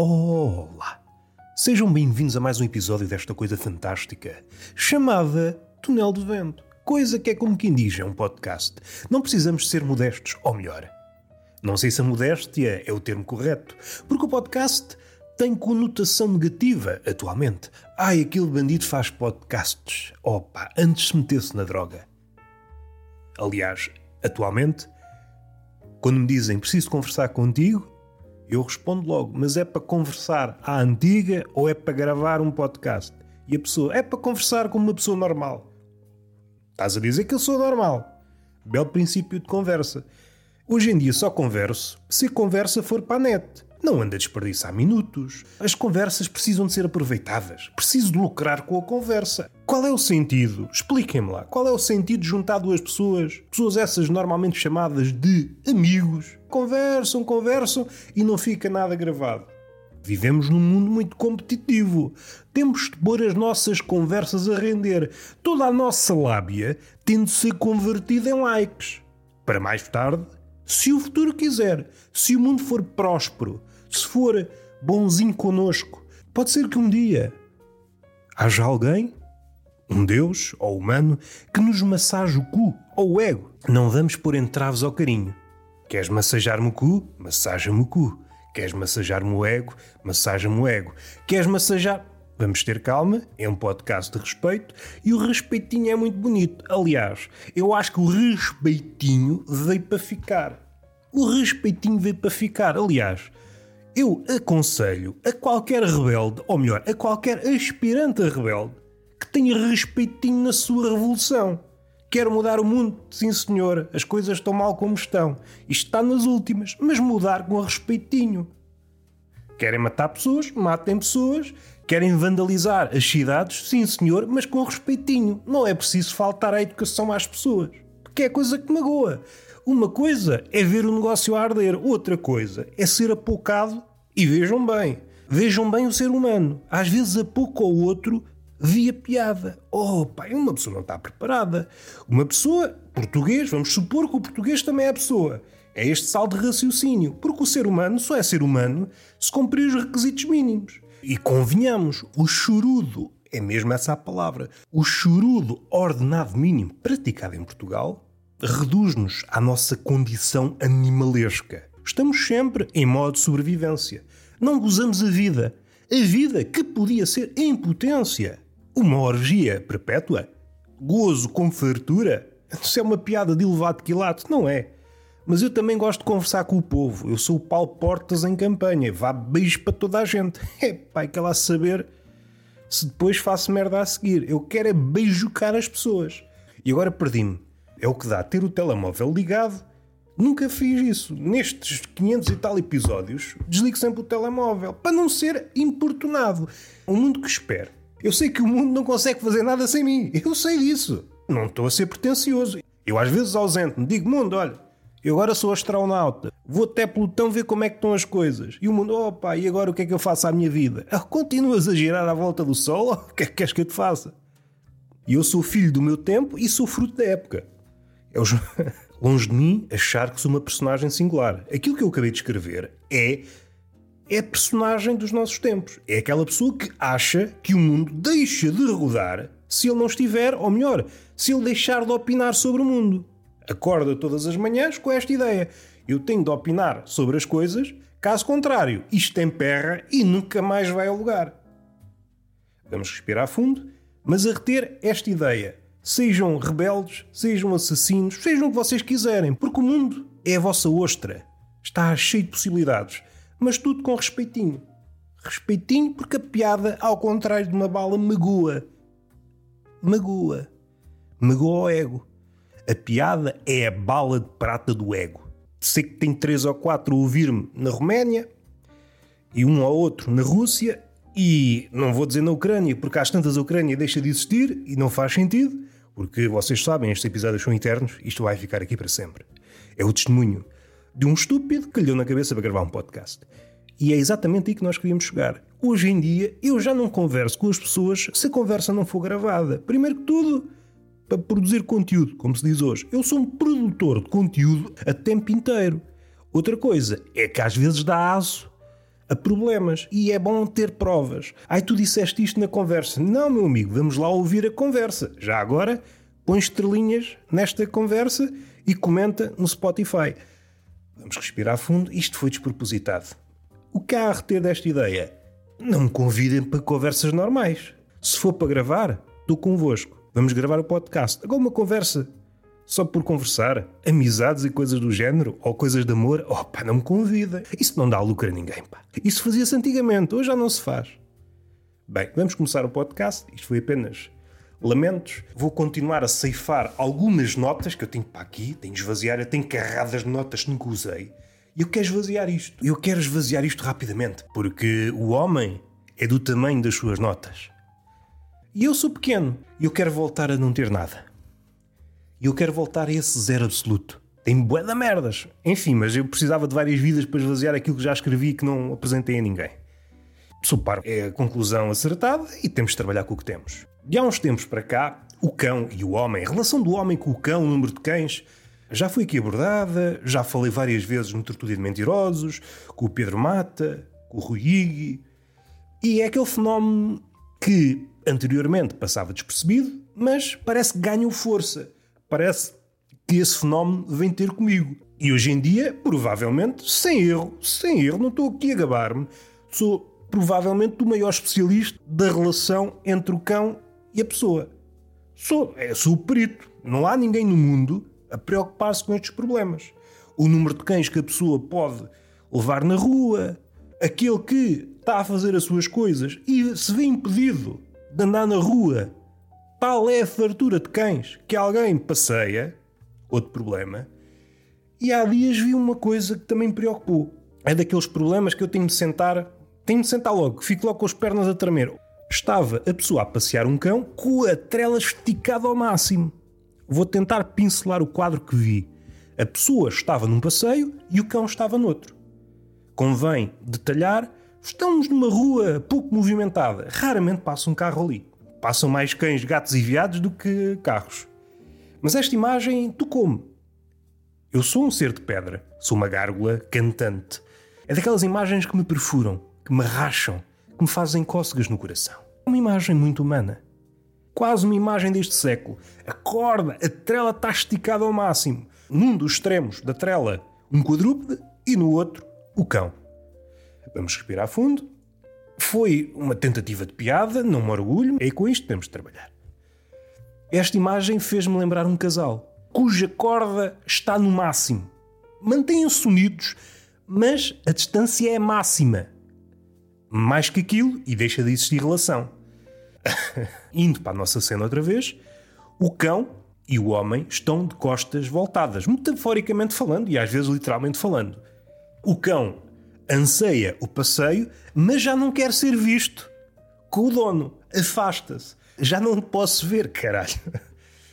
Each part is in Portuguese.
Olá! Sejam bem-vindos a mais um episódio desta coisa fantástica chamada Túnel do Vento. Coisa que é como quem diz, é um podcast. Não precisamos ser modestos, ou melhor, não sei se a modéstia é o termo correto, porque o podcast tem conotação negativa atualmente. Ai, aquele bandido faz podcasts. Opa, antes se metesse na droga. Aliás, atualmente, quando me dizem preciso conversar contigo, eu respondo logo, mas é para conversar à antiga ou é para gravar um podcast? E a pessoa, é para conversar como uma pessoa normal. Estás a dizer que eu sou normal. Belo princípio de conversa. Hoje em dia só converso se a conversa for para a net. Não anda a desperdiçar minutos. As conversas precisam de ser aproveitadas. Preciso de lucrar com a conversa. Qual é o sentido? Expliquem-me lá. Qual é o sentido de juntar duas pessoas? Pessoas essas normalmente chamadas de amigos. Conversam, conversam e não fica nada gravado. Vivemos num mundo muito competitivo. Temos de pôr as nossas conversas a render. Toda a nossa lábia tem de ser convertida em likes. Para mais tarde se o futuro quiser, se o mundo for próspero, se for bonzinho conosco, pode ser que um dia haja alguém, um Deus ou humano, que nos massage o cu ou o ego. Não vamos pôr entraves ao carinho. Queres massajar-me o cu? Massaja-me o cu. Queres massajar-me o ego? Massaja-me o ego. Queres massajar. Vamos ter calma, é um podcast de respeito e o respeitinho é muito bonito. Aliás, eu acho que o respeitinho veio para ficar. O respeitinho veio para ficar. Aliás, eu aconselho a qualquer rebelde, ou melhor, a qualquer aspirante a rebelde, que tenha respeitinho na sua revolução. Quero mudar o mundo? Sim, senhor. As coisas estão mal como estão. Isto está nas últimas, mas mudar com respeitinho. Querem matar pessoas? Matem pessoas. Querem vandalizar as cidades? Sim, senhor, mas com respeitinho. Não é preciso faltar à educação às pessoas. Porque é coisa que magoa. Uma coisa é ver o negócio arder, outra coisa é ser apocado e vejam bem. Vejam bem o ser humano. Às vezes a pouco ou outro via piada. Oh, pai, uma pessoa não está preparada. Uma pessoa, português, vamos supor que o português também é pessoa. É este saldo de raciocínio. Porque o ser humano só é ser humano se cumprir os requisitos mínimos. E convenhamos, o chorudo, é mesmo essa a palavra, o chorudo ordenado mínimo praticado em Portugal reduz-nos à nossa condição animalesca. Estamos sempre em modo de sobrevivência. Não gozamos a vida. A vida que podia ser em potência. Uma orgia perpétua? Gozo com fartura? Isso é uma piada de elevado quilate, não é? Mas eu também gosto de conversar com o povo. Eu sou o Paulo Portas em campanha. Vá beijo para toda a gente. É pai que lá saber se depois faço merda a seguir. Eu quero é beijocar as pessoas. E agora perdi-me. É o que dá ter o telemóvel ligado. Nunca fiz isso. Nestes 500 e tal episódios, desligo sempre o telemóvel para não ser importunado. Um mundo que espera. Eu sei que o mundo não consegue fazer nada sem mim. Eu sei disso. Não estou a ser pretencioso. Eu às vezes ausento-me. Digo, mundo, olha, eu agora sou astronauta, vou até Plutão ver como é que estão as coisas. E o mundo, opa, e agora o que é que eu faço à minha vida? Ah, continuas a girar à volta do Sol? O que é que queres que eu te faça? E eu sou filho do meu tempo e sou fruto da época. É os... longe de mim achar que sou uma personagem singular. Aquilo que eu acabei de escrever é é personagem dos nossos tempos. É aquela pessoa que acha que o mundo deixa de rodar se ele não estiver, ou melhor, se ele deixar de opinar sobre o mundo acorda todas as manhãs com esta ideia. Eu tenho de opinar sobre as coisas, caso contrário, isto emperra e nunca mais vai ao lugar. Vamos respirar fundo, mas a reter esta ideia. Sejam rebeldes, sejam assassinos, sejam o que vocês quiserem, porque o mundo é a vossa ostra. Está cheio de possibilidades, mas tudo com respeitinho. Respeitinho porque a piada, ao contrário de uma bala, magoa. Magoa. Magoa o ego. A piada é a bala de prata do ego. Sei que tem três ou quatro a ouvir-me na Roménia e um ou outro na Rússia e não vou dizer na Ucrânia, porque às tantas a Ucrânia deixa de existir e não faz sentido, porque vocês sabem, estes episódios são eternos, isto vai ficar aqui para sempre. É o testemunho de um estúpido que lhe deu na cabeça para gravar um podcast. E é exatamente aí que nós queríamos chegar. Hoje em dia, eu já não converso com as pessoas se a conversa não for gravada. Primeiro que tudo, para produzir conteúdo, como se diz hoje. Eu sou um produtor de conteúdo a tempo inteiro. Outra coisa é que às vezes dá aço a problemas. E é bom ter provas. Ai, tu disseste isto na conversa. Não, meu amigo, vamos lá ouvir a conversa. Já agora, põe estrelinhas nesta conversa e comenta no Spotify. Vamos respirar fundo. Isto foi despropositado. O que há a reter desta ideia? Não me convidem para conversas normais. Se for para gravar, estou convosco. Vamos gravar o podcast. Agora uma conversa só por conversar, amizades e coisas do género, ou coisas de amor, oh pá, não me convida. Isso não dá lucro a ninguém, pá. Isso fazia-se antigamente, hoje já não se faz. Bem, vamos começar o podcast. Isto foi apenas lamentos. Vou continuar a ceifar algumas notas que eu tenho para aqui, tenho de esvaziar, eu tenho carradas de notas que nunca usei. E eu quero esvaziar isto. Eu quero esvaziar isto rapidamente, porque o homem é do tamanho das suas notas. E eu sou pequeno e eu quero voltar a não ter nada. E eu quero voltar a esse zero absoluto. Tem bué da merdas. Enfim, mas eu precisava de várias vidas para esvaziar aquilo que já escrevi e que não apresentei a ninguém. Sou par é a conclusão acertada e temos de trabalhar com o que temos. De há uns tempos para cá, o cão e o homem, a relação do homem com o cão, o número de cães, já foi aqui abordada, já falei várias vezes no Tertúlia de Mentirosos, com o Pedro Mata, com o Rui Igui, e é aquele fenómeno que anteriormente passava despercebido, mas parece que ganhou força parece que esse fenómeno vem ter comigo. E hoje em dia, provavelmente, sem erro, sem erro, não estou aqui a gabar-me, sou provavelmente o maior especialista da relação entre o cão e a pessoa. Sou, é, sou o perito. Não há ninguém no mundo a preocupar-se com estes problemas. O número de cães que a pessoa pode levar na rua, aquele que está a fazer as suas coisas e se vê impedido de andar na rua Tal é a fartura de cães que alguém passeia, outro problema, e há dias vi uma coisa que também me preocupou. É daqueles problemas que eu tenho de sentar, tenho de sentar logo, fico logo com as pernas a tremer. Estava a pessoa a passear um cão com a trela esticada ao máximo. Vou tentar pincelar o quadro que vi. A pessoa estava num passeio e o cão estava noutro. Convém detalhar, estamos numa rua pouco movimentada, raramente passa um carro ali. Passam mais cães, gatos e viados do que carros. Mas esta imagem tocou-me. Eu sou um ser de pedra, sou uma gárgula cantante. É daquelas imagens que me perfuram, que me racham, que me fazem cócegas no coração. Uma imagem muito humana. Quase uma imagem deste século. A corda, a trela está esticada ao máximo. Num dos extremos da trela, um quadrúpede e no outro, o cão. Vamos respirar fundo foi uma tentativa de piada, não me orgulho, e com isto temos de trabalhar. Esta imagem fez-me lembrar um casal cuja corda está no máximo. Mantêm-se unidos, mas a distância é máxima. Mais que aquilo e deixa de existir relação. Indo para a nossa cena outra vez, o cão e o homem estão de costas voltadas, metaforicamente falando e às vezes literalmente falando. O cão anseia o passeio, mas já não quer ser visto com o dono. Afasta-se. Já não posso ver, caralho.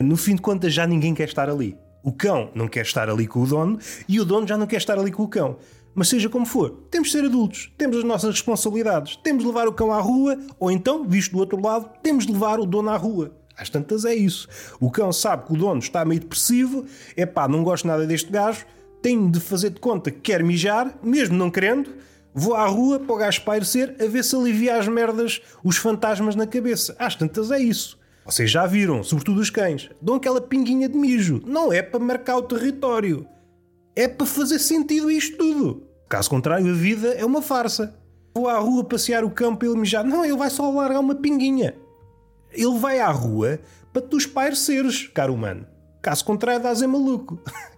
No fim de contas, já ninguém quer estar ali. O cão não quer estar ali com o dono e o dono já não quer estar ali com o cão. Mas seja como for, temos de ser adultos, temos as nossas responsabilidades, temos de levar o cão à rua, ou então, visto do outro lado, temos de levar o dono à rua. Às tantas é isso. O cão sabe que o dono está meio depressivo, é pá, não gosto nada deste gajo, tenho de fazer de conta que quer mijar, mesmo não querendo, vou à rua para o gajo espairecer a ver se alivia as merdas, os fantasmas na cabeça. Às tantas é isso. Vocês já viram, sobretudo os cães, dão aquela pinguinha de mijo. Não é para marcar o território. É para fazer sentido isto tudo. Caso contrário, a vida é uma farsa. Vou à rua passear o campo e ele mijar. Não, ele vai só largar uma pinguinha. Ele vai à rua para tu espaireceres, caro humano. Caso contrário, dás é maluco.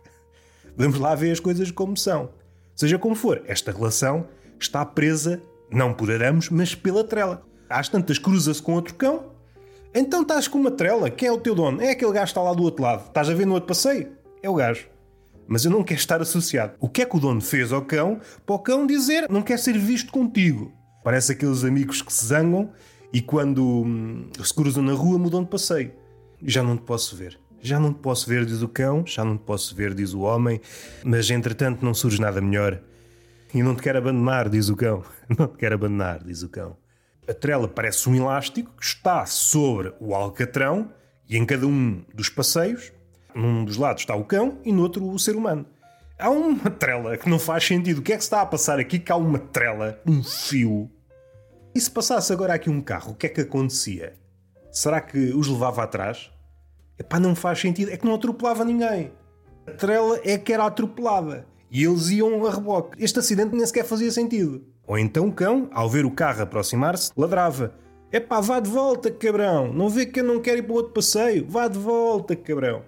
Vamos lá ver as coisas como são. Seja como for, esta relação está presa, não por arames, mas pela trela. Às tantas cruza-se com outro cão. Então estás com uma trela. Quem é o teu dono? É aquele gajo que está lá do outro lado. Estás a ver no outro passeio? É o gajo. Mas eu não quero estar associado. O que é que o dono fez ao cão para o cão dizer não quer ser visto contigo? Parece aqueles amigos que se zangam e quando hum, se cruzam na rua mudam de passeio. Já não te posso ver. Já não te posso ver, diz o cão, já não te posso ver, diz o homem, mas entretanto não surge nada melhor. E não te quero abandonar, diz o cão. Não te quero abandonar, diz o cão. A trela parece um elástico que está sobre o alcatrão e em cada um dos passeios, num dos lados está o cão e no outro o ser humano. Há uma trela que não faz sentido. O que é que se está a passar aqui? Que há uma trela, um fio. E se passasse agora aqui um carro, o que é que acontecia? Será que os levava atrás? Epá, não faz sentido. É que não atropelava ninguém. A trela é que era atropelada. E eles iam a reboque. Este acidente nem sequer fazia sentido. Ou então o cão, ao ver o carro aproximar-se, ladrava. Epá, vá de volta, cabrão. Não vê que eu não quero ir para outro passeio? Vá de volta, cabrão.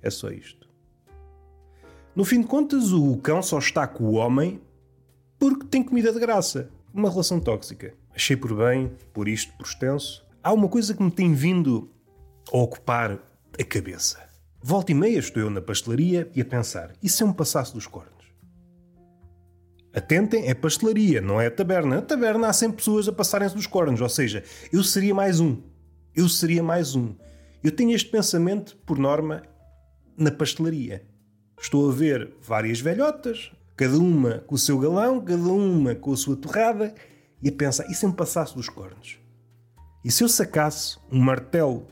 É só isto. No fim de contas, o cão só está com o homem porque tem comida de graça. Uma relação tóxica. Achei por bem, por isto, por extenso. Há uma coisa que me tem vindo a ocupar a cabeça. Volta e meia estou eu na pastelaria e a pensar: e se eu passasse dos cornos? Atentem, é pastelaria, não é taberna. A taberna há sempre pessoas a passarem-se dos cornos, ou seja, eu seria mais um. Eu seria mais um. Eu tenho este pensamento, por norma, na pastelaria. Estou a ver várias velhotas, cada uma com o seu galão, cada uma com a sua torrada, e a pensar: e se eu passasse dos cornos? E se eu sacasse um martelo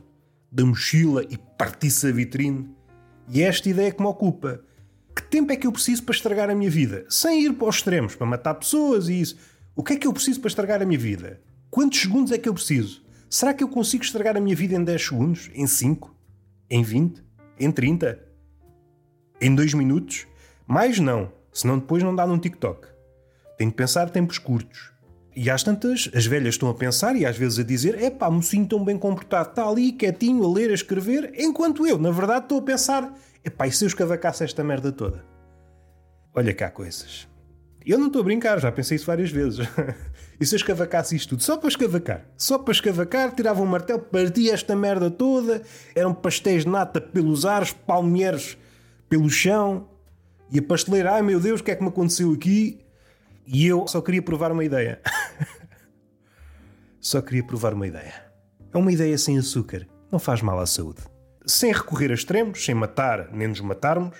da mochila e partisse a vitrine? E é esta ideia que me ocupa. Que tempo é que eu preciso para estragar a minha vida? Sem ir para os extremos, para matar pessoas e isso. O que é que eu preciso para estragar a minha vida? Quantos segundos é que eu preciso? Será que eu consigo estragar a minha vida em 10 segundos? Em 5? Em 20? Em 30? Em 2 minutos? Mais não, senão depois não dá num TikTok. Tenho de pensar tempos curtos. E às tantas, as velhas estão a pensar e às vezes a dizer: é pá, mocinho tão bem comportado, está ali quietinho a ler, a escrever, enquanto eu, na verdade, estou a pensar: é pá, e se eu escavacasse esta merda toda? Olha cá coisas. Eu não estou a brincar, já pensei isso várias vezes. e se eu escavacasse isto tudo? Só para escavacar. Só para escavacar, tirava um martelo, partia esta merda toda, eram pastéis de nata pelos ares, palmeiros pelo chão, e a pasteleira, ai meu Deus, o que é que me aconteceu aqui? E eu só queria provar uma ideia. só queria provar uma ideia. É uma ideia sem açúcar. Não faz mal à saúde. Sem recorrer a extremos, sem matar nem nos matarmos.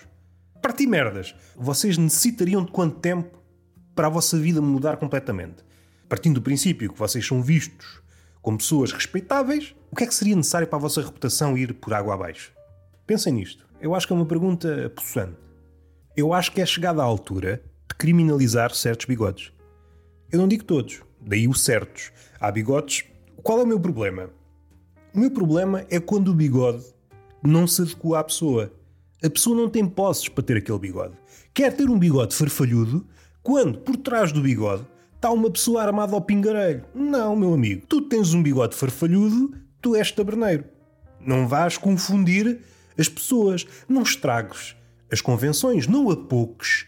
Parti merdas. Vocês necessitariam de quanto tempo para a vossa vida mudar completamente? Partindo do princípio que vocês são vistos como pessoas respeitáveis, o que é que seria necessário para a vossa reputação ir por água abaixo? Pensem nisto. Eu acho que é uma pergunta possante. Eu acho que é chegada à altura criminalizar certos bigodes. Eu não digo todos, daí os certos. Há bigodes. Qual é o meu problema? O meu problema é quando o bigode não se adequa à pessoa. A pessoa não tem posses para ter aquele bigode. Quer ter um bigode farfalhudo quando por trás do bigode está uma pessoa armada ao pingarelho. Não, meu amigo. Tu tens um bigode farfalhudo, tu és taberneiro. Não vás confundir as pessoas. Não estragues as convenções. Não a poucos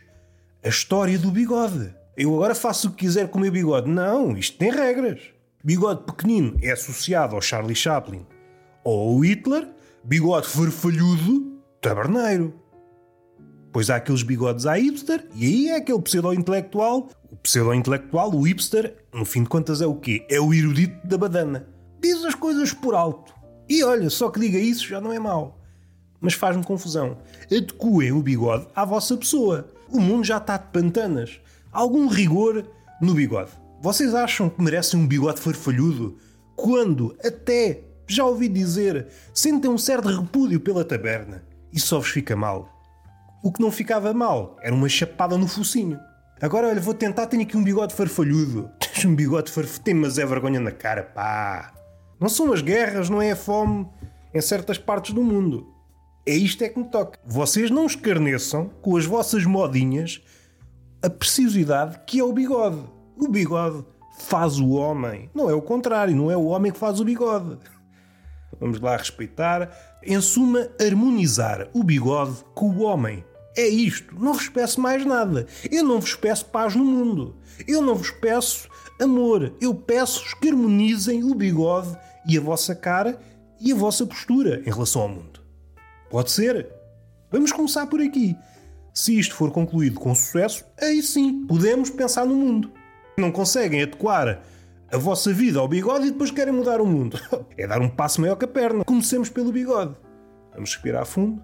a história do bigode. Eu agora faço o que quiser com o meu bigode. Não, isto tem regras. Bigode pequenino é associado ao Charlie Chaplin ou ao Hitler. Bigode farfalhudo, taberneiro. Pois há aqueles bigodes à hipster, e aí é aquele pseudo-intelectual. O pseudo-intelectual, o hipster, no fim de contas é o quê? É o erudito da badana. Diz as coisas por alto. E olha, só que diga isso já não é mau. Mas faz-me confusão. Adequem o bigode à vossa pessoa. O mundo já está de pantanas. algum rigor no bigode. Vocês acham que merecem um bigode farfalhudo? Quando, até, já ouvi dizer, sentem um certo repúdio pela taberna. E só vos fica mal. O que não ficava mal era uma chapada no focinho. Agora, olha, vou tentar, tenho aqui um bigode farfalhudo. Tens um bigode farfalhudo, mas é vergonha na cara, pá. Não são as guerras, não é a fome em certas partes do mundo. É isto é que me toca. Vocês não escarneçam com as vossas modinhas a preciosidade que é o bigode. O bigode faz o homem. Não é o contrário, não é o homem que faz o bigode. Vamos lá respeitar. Em suma, harmonizar o bigode com o homem. É isto. Não vos peço mais nada. Eu não vos peço paz no mundo. Eu não vos peço amor. Eu peço que harmonizem o bigode e a vossa cara e a vossa postura em relação ao mundo. Pode ser. Vamos começar por aqui. Se isto for concluído com sucesso, aí sim podemos pensar no mundo. Não conseguem adequar a vossa vida ao bigode e depois querem mudar o mundo. É dar um passo maior que a perna. Comecemos pelo bigode. Vamos respirar fundo.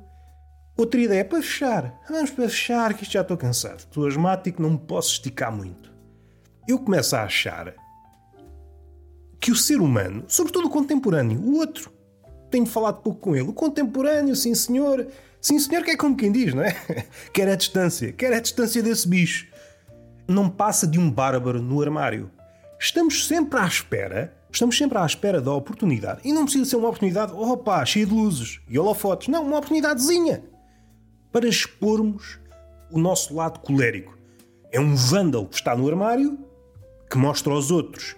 Outra ideia para fechar. Vamos para fechar, que isto já estou cansado. Estou asmático, não me posso esticar muito. Eu começo a achar que o ser humano, sobretudo o contemporâneo, o outro, tenho falado pouco com ele. O contemporâneo, sim senhor, Sim, senhor, que é como quem diz, não é? Quer a distância, quer a distância desse bicho. Não passa de um bárbaro no armário. Estamos sempre à espera, estamos sempre à espera da oportunidade. E não precisa ser uma oportunidade, opa, cheia de luzes e holofotes. Não, uma oportunidadezinha para expormos o nosso lado colérico. É um vândalo que está no armário que mostra aos outros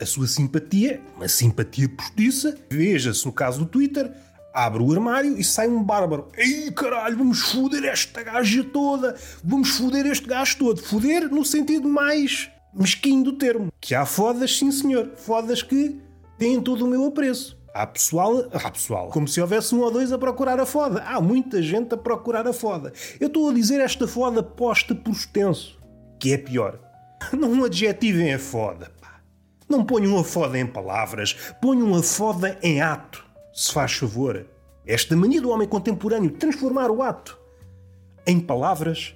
a sua simpatia, uma simpatia postiça. Veja-se no caso do Twitter, abre o armário e sai um bárbaro. Ei caralho, vamos foder esta gaja toda, vamos foder este gajo todo. Foder no sentido mais mesquinho do termo. Que há fodas, sim senhor, fodas que têm todo o meu apreço. Há pessoal, há pessoal, como se houvesse um ou dois a procurar a foda. Há muita gente a procurar a foda. Eu estou a dizer esta foda posta por extenso, que é pior. Não adjetivem a foda. Não ponham a foda em palavras, ponham a foda em ato, se faz favor. Esta mania do homem contemporâneo de transformar o ato em palavras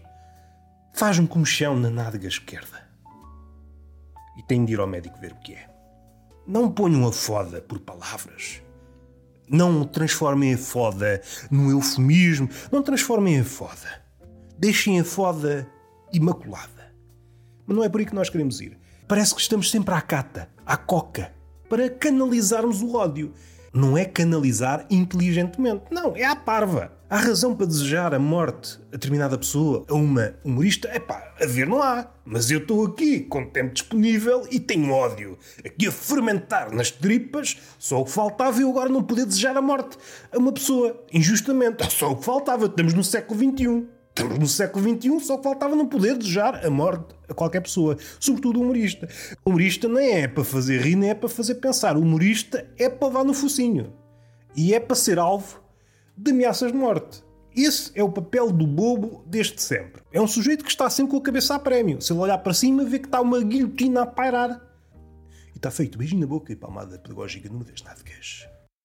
faz-me como chão na nádega esquerda. E tenho de ir ao médico ver o que é. Não ponham a foda por palavras. Não transformem a foda num eufemismo. Não transformem a foda. Deixem a foda imaculada. Mas não é por aí que nós queremos ir. Parece que estamos sempre à cata, à coca, para canalizarmos o ódio. Não é canalizar inteligentemente. Não, é à parva. Há razão para desejar a morte a determinada pessoa, a uma humorista? É pá, a ver não há. Mas eu estou aqui com tempo disponível e tenho ódio. Aqui a fermentar nas tripas, só o que faltava eu agora não poder desejar a morte a uma pessoa, injustamente. Só o que faltava. Estamos no século XXI. No século XXI, só faltava não poder desejar a morte a qualquer pessoa, sobretudo o humorista. O humorista nem é para fazer rir, nem é para fazer pensar. O humorista é para levar no focinho. E é para ser alvo de ameaças de morte. Esse é o papel do bobo desde sempre. É um sujeito que está sempre com a cabeça a prémio. Se ele olhar para cima, vê que está uma guilhotina a pairar. E está feito beijinho na boca e palmada pedagógica numa das nádegas.